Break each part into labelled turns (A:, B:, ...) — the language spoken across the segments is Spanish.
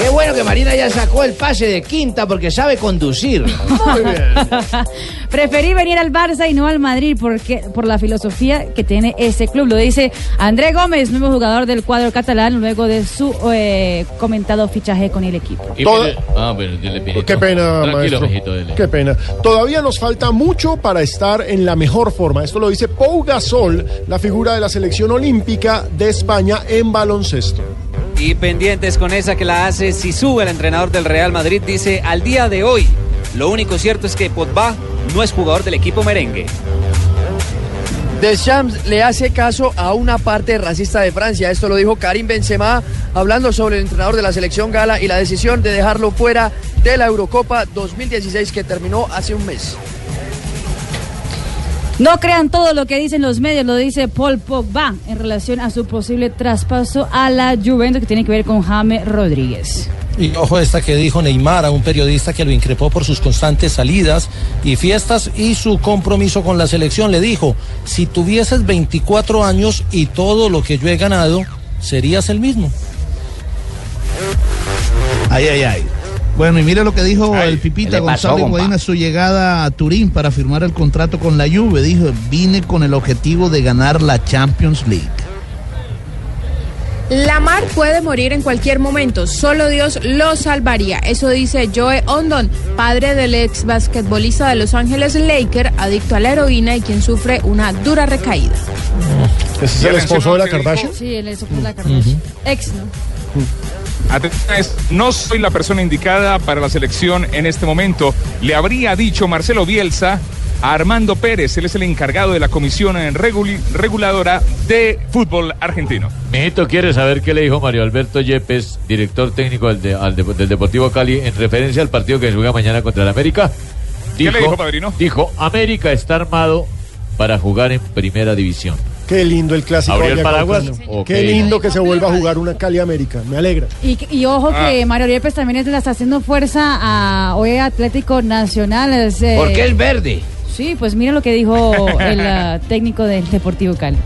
A: Qué bueno que Marina ya sacó el pase de quinta porque sabe conducir. Muy bien.
B: Preferí venir al Barça y no al Madrid porque, por la filosofía que tiene ese club. Lo dice André Gómez, nuevo jugador del cuadro catalán, luego de su eh, comentado fichaje con el equipo.
C: Y Ah, bueno, dile, mijito.
D: Qué pena,
C: Tranquilo,
D: maestro. Qué pena. Todavía nos falta mucho para estar en la mejor forma. Esto lo dice Pau Gasol, la figura de la selección olímpica de España en baloncesto.
E: Y pendientes con esa que la hace Sisu, el entrenador del Real Madrid, dice, al día de hoy, lo único cierto es que Pogba no es jugador del equipo merengue.
F: Deschamps le hace caso a una parte racista de Francia. Esto lo dijo Karim Benzema hablando sobre el entrenador de la selección gala y la decisión de dejarlo fuera de la Eurocopa 2016 que terminó hace un mes.
B: No crean todo lo que dicen los medios, lo dice Paul Pogba en relación a su posible traspaso a la Juventus que tiene que ver con James Rodríguez.
G: Y ojo esta que dijo Neymar a un periodista que lo increpó por sus constantes salidas y fiestas y su compromiso con la selección. Le dijo, si tuvieses 24 años y todo lo que yo he ganado, serías el mismo.
H: Ay, ay, ay. Bueno, y mire lo que dijo el Pipita
A: ¿qué le pasó,
H: Gonzalo
A: compa?
H: Higuaín a su llegada a Turín para firmar el contrato con la Juve. Dijo, vine con el objetivo de ganar la Champions League.
I: Lamar puede morir en cualquier momento, solo Dios lo salvaría. Eso dice Joe Ondon, padre del ex basquetbolista de Los Ángeles Lakers, adicto a la heroína y quien sufre una dura recaída.
D: ¿Ese es el esposo de la Kardashian?
B: Sí, el esposo de la Kardashian. Ex, ¿no?
J: Atención, es, no soy la persona indicada para la selección en este momento. Le habría dicho Marcelo Bielsa a Armando Pérez, él es el encargado de la comisión reguladora de fútbol argentino.
C: Mijito quiere saber qué le dijo Mario Alberto Yepes, director técnico del, de- al de- del Deportivo Cali, en referencia al partido que se juega mañana contra el América.
J: ¿Qué le dijo, padrino?
C: Dijo, América está armado para jugar en primera división.
D: Qué lindo el clásico.
C: ¿Abrió el paraguas?
D: Qué lindo que se vuelva a jugar una Cali América. Me alegra.
B: Y, y ojo
J: Ah.
B: que Mario Yepes también es- le está haciendo fuerza a hoy Atlético Nacional. es, eh,
A: Porque es verde.
B: Sí, pues mira lo que dijo el ah, técnico del Deportivo Cali.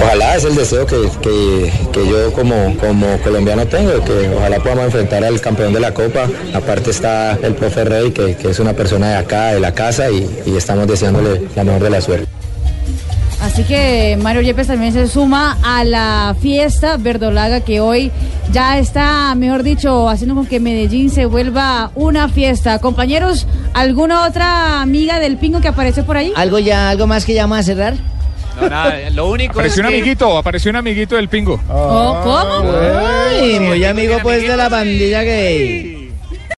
K: Ojalá es el deseo que, que- que yo como, como colombiano tengo, que ojalá podamos enfrentar al campeón de la Copa. Aparte está el profe Rey, que, que es una persona de acá, de la casa, y, y estamos deseándole la mejor de la suerte.
B: Así que Mario Yepes también se suma a la fiesta verdolaga que hoy ya está, mejor dicho, haciendo con que Medellín se vuelva una fiesta. Compañeros, ¿alguna otra amiga del pingo que apareció por ahí?
A: ¿Algo ya, algo más que ya vamos a cerrar?
E: No, nada, lo único es
J: Apareció un
E: que...
J: amiguito, apareció un amiguito del pingo.
B: Oh, ¿Cómo?
A: Ay, muy amigo pues de la pandilla gay.